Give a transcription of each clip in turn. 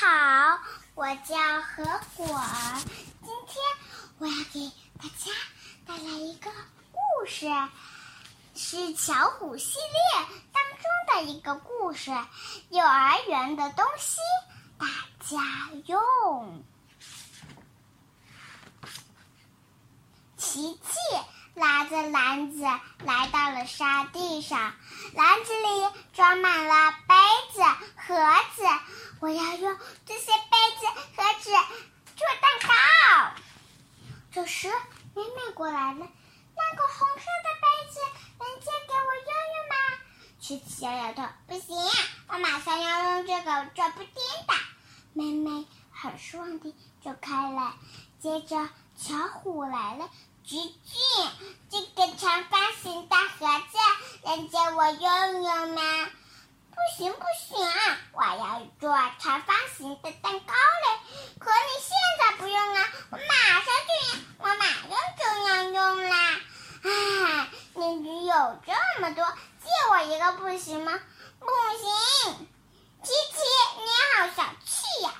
好，我叫何果儿。今天我要给大家带来一个故事，是巧虎系列当中的一个故事。幼儿园的东西，大家用。琪琪拉着篮子来到了沙地上，篮子里装满了杯子、盒子。我要用这些杯子、盒子做蛋糕。这时，妹妹过来了，那个红色的杯子能借给我用用吗？琪琪摇摇头，不行，我马上要用这个做布丁的。妹妹很失望地走开了。接着，巧虎来了，橘橘，这个长方形的盒子能借我用用吗？不行不行，我要做长方形的蛋糕嘞！可你现在不用啊，我马上就要，我马上就要用啦！唉，你有这么多，借我一个不行吗？不行！琪琪，你好小气呀！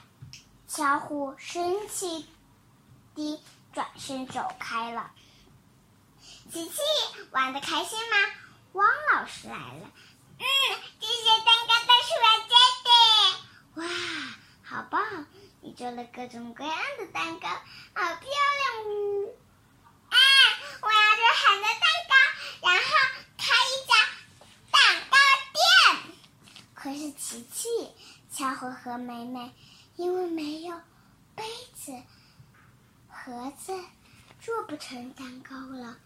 小虎生气地转身走开了。琪琪玩的开心吗？汪老师来了。嗯，这些蛋糕都是我做的。哇，好棒！你做了各种各样的蛋糕，好漂亮哦！啊，我要做很多蛋糕，然后开一家蛋糕店。可是琪琪、巧虎和梅梅因为没有杯子、盒子，做不成蛋糕了。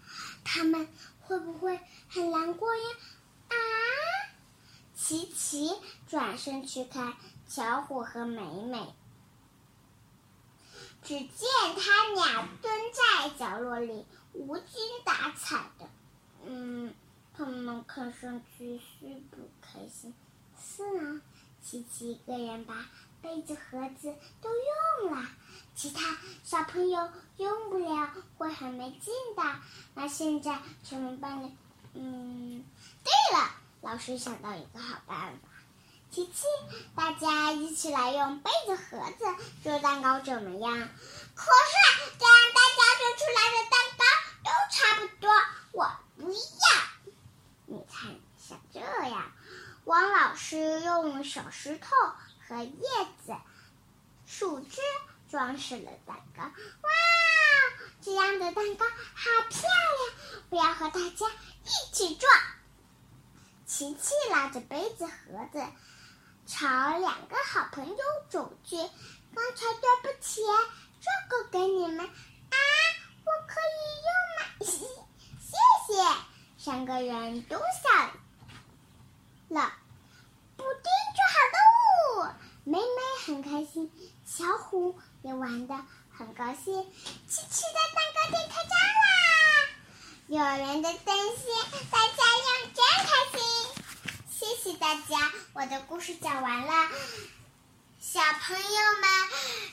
他们会不会很难过呀？啊！琪琪转身去看小虎和美美，只见他俩蹲在角落里无精打采的。嗯，他们看上去是不开心。是啊，琪琪一个人把杯子盒子都用了，其他小朋友用不了，会很没劲的。那现在怎么办呢？嗯，对了。老师想到一个好办法，琪琪，大家一起来用杯子、盒子做蛋糕怎么样？可是这样大家做出来的蛋糕都差不多，我不要。你看，像这样，王老师用小石头和叶子、树枝装饰了蛋糕。哇，这样的蛋糕好漂亮！我要和大家一起做。琪琪拉着杯子盒子，朝两个好朋友走去。刚才对不起，这个给你们啊，我可以用吗？谢谢，三个人都笑了。布丁做好喽！妹妹很开心，小虎也玩的很高兴。琪琪的蛋糕店开张啦！幼儿园的灯芯，大家用真开心。谢谢大家，我的故事讲完了。小朋友们，